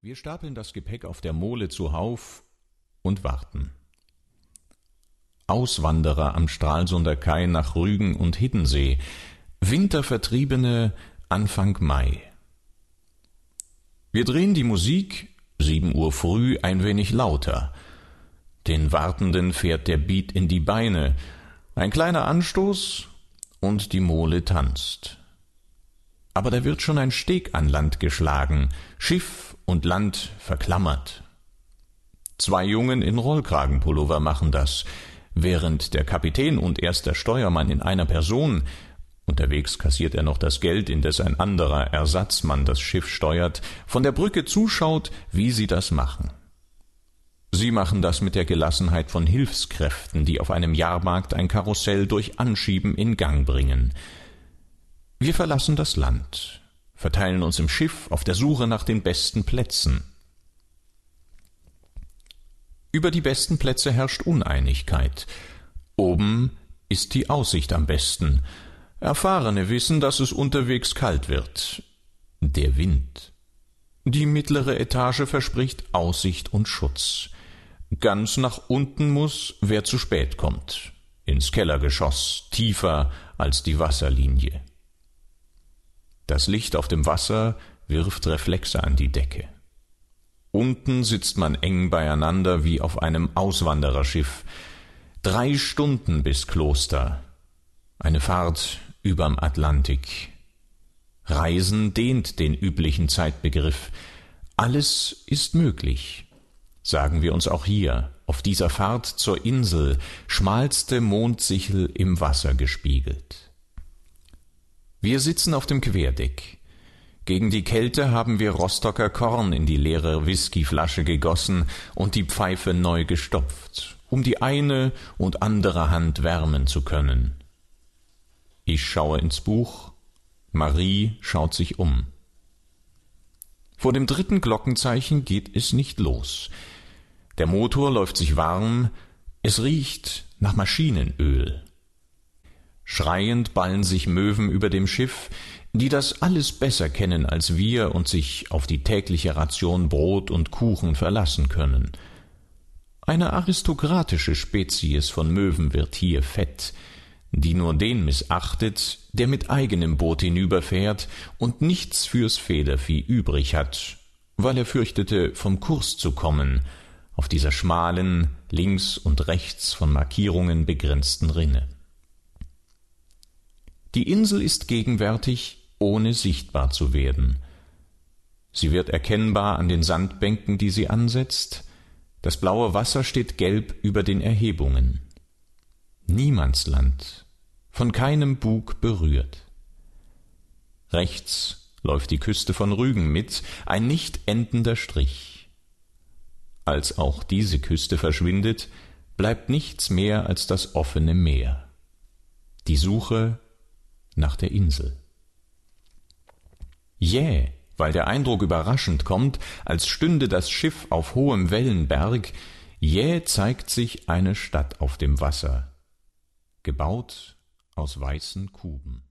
Wir stapeln das Gepäck auf der Mole zuhauf und warten. Auswanderer am Stralsunder Kai nach Rügen und Hiddensee, Wintervertriebene Anfang Mai. Wir drehen die Musik, sieben Uhr früh, ein wenig lauter. Den Wartenden fährt der Beat in die Beine, ein kleiner Anstoß und die Mole tanzt aber da wird schon ein Steg an Land geschlagen, Schiff und Land verklammert. Zwei Jungen in Rollkragenpullover machen das, während der Kapitän und erster Steuermann in einer Person Unterwegs kassiert er noch das Geld, indes ein anderer Ersatzmann das Schiff steuert, von der Brücke zuschaut, wie sie das machen. Sie machen das mit der Gelassenheit von Hilfskräften, die auf einem Jahrmarkt ein Karussell durch Anschieben in Gang bringen. Wir verlassen das Land, verteilen uns im Schiff auf der Suche nach den besten Plätzen. Über die besten Plätze herrscht Uneinigkeit. Oben ist die Aussicht am besten. Erfahrene wissen, dass es unterwegs kalt wird. Der Wind. Die mittlere Etage verspricht Aussicht und Schutz. Ganz nach unten muss, wer zu spät kommt. Ins Kellergeschoss, tiefer als die Wasserlinie. Das Licht auf dem Wasser wirft Reflexe an die Decke. Unten sitzt man eng beieinander wie auf einem Auswandererschiff. Drei Stunden bis Kloster. Eine Fahrt überm Atlantik. Reisen dehnt den üblichen Zeitbegriff. Alles ist möglich. Sagen wir uns auch hier, auf dieser Fahrt zur Insel, schmalste Mondsichel im Wasser gespiegelt. Wir sitzen auf dem Querdeck. Gegen die Kälte haben wir Rostocker Korn in die leere Whiskyflasche gegossen und die Pfeife neu gestopft, um die eine und andere Hand wärmen zu können. Ich schaue ins Buch, Marie schaut sich um. Vor dem dritten Glockenzeichen geht es nicht los. Der Motor läuft sich warm, es riecht nach Maschinenöl. Schreiend ballen sich Möwen über dem Schiff, die das alles besser kennen als wir und sich auf die tägliche Ration Brot und Kuchen verlassen können. Eine aristokratische Spezies von Möwen wird hier fett, die nur den missachtet, der mit eigenem Boot hinüberfährt und nichts fürs Federvieh übrig hat, weil er fürchtete, vom Kurs zu kommen, auf dieser schmalen, links und rechts von Markierungen begrenzten Rinne. Die Insel ist gegenwärtig, ohne sichtbar zu werden. Sie wird erkennbar an den Sandbänken, die sie ansetzt. Das blaue Wasser steht gelb über den Erhebungen. Niemandsland, von keinem Bug berührt. Rechts läuft die Küste von Rügen mit, ein nicht endender Strich. Als auch diese Küste verschwindet, bleibt nichts mehr als das offene Meer. Die Suche nach der Insel. Jäh, yeah, weil der Eindruck überraschend kommt, als stünde das Schiff auf hohem Wellenberg, jäh yeah, zeigt sich eine Stadt auf dem Wasser, gebaut aus weißen Kuben.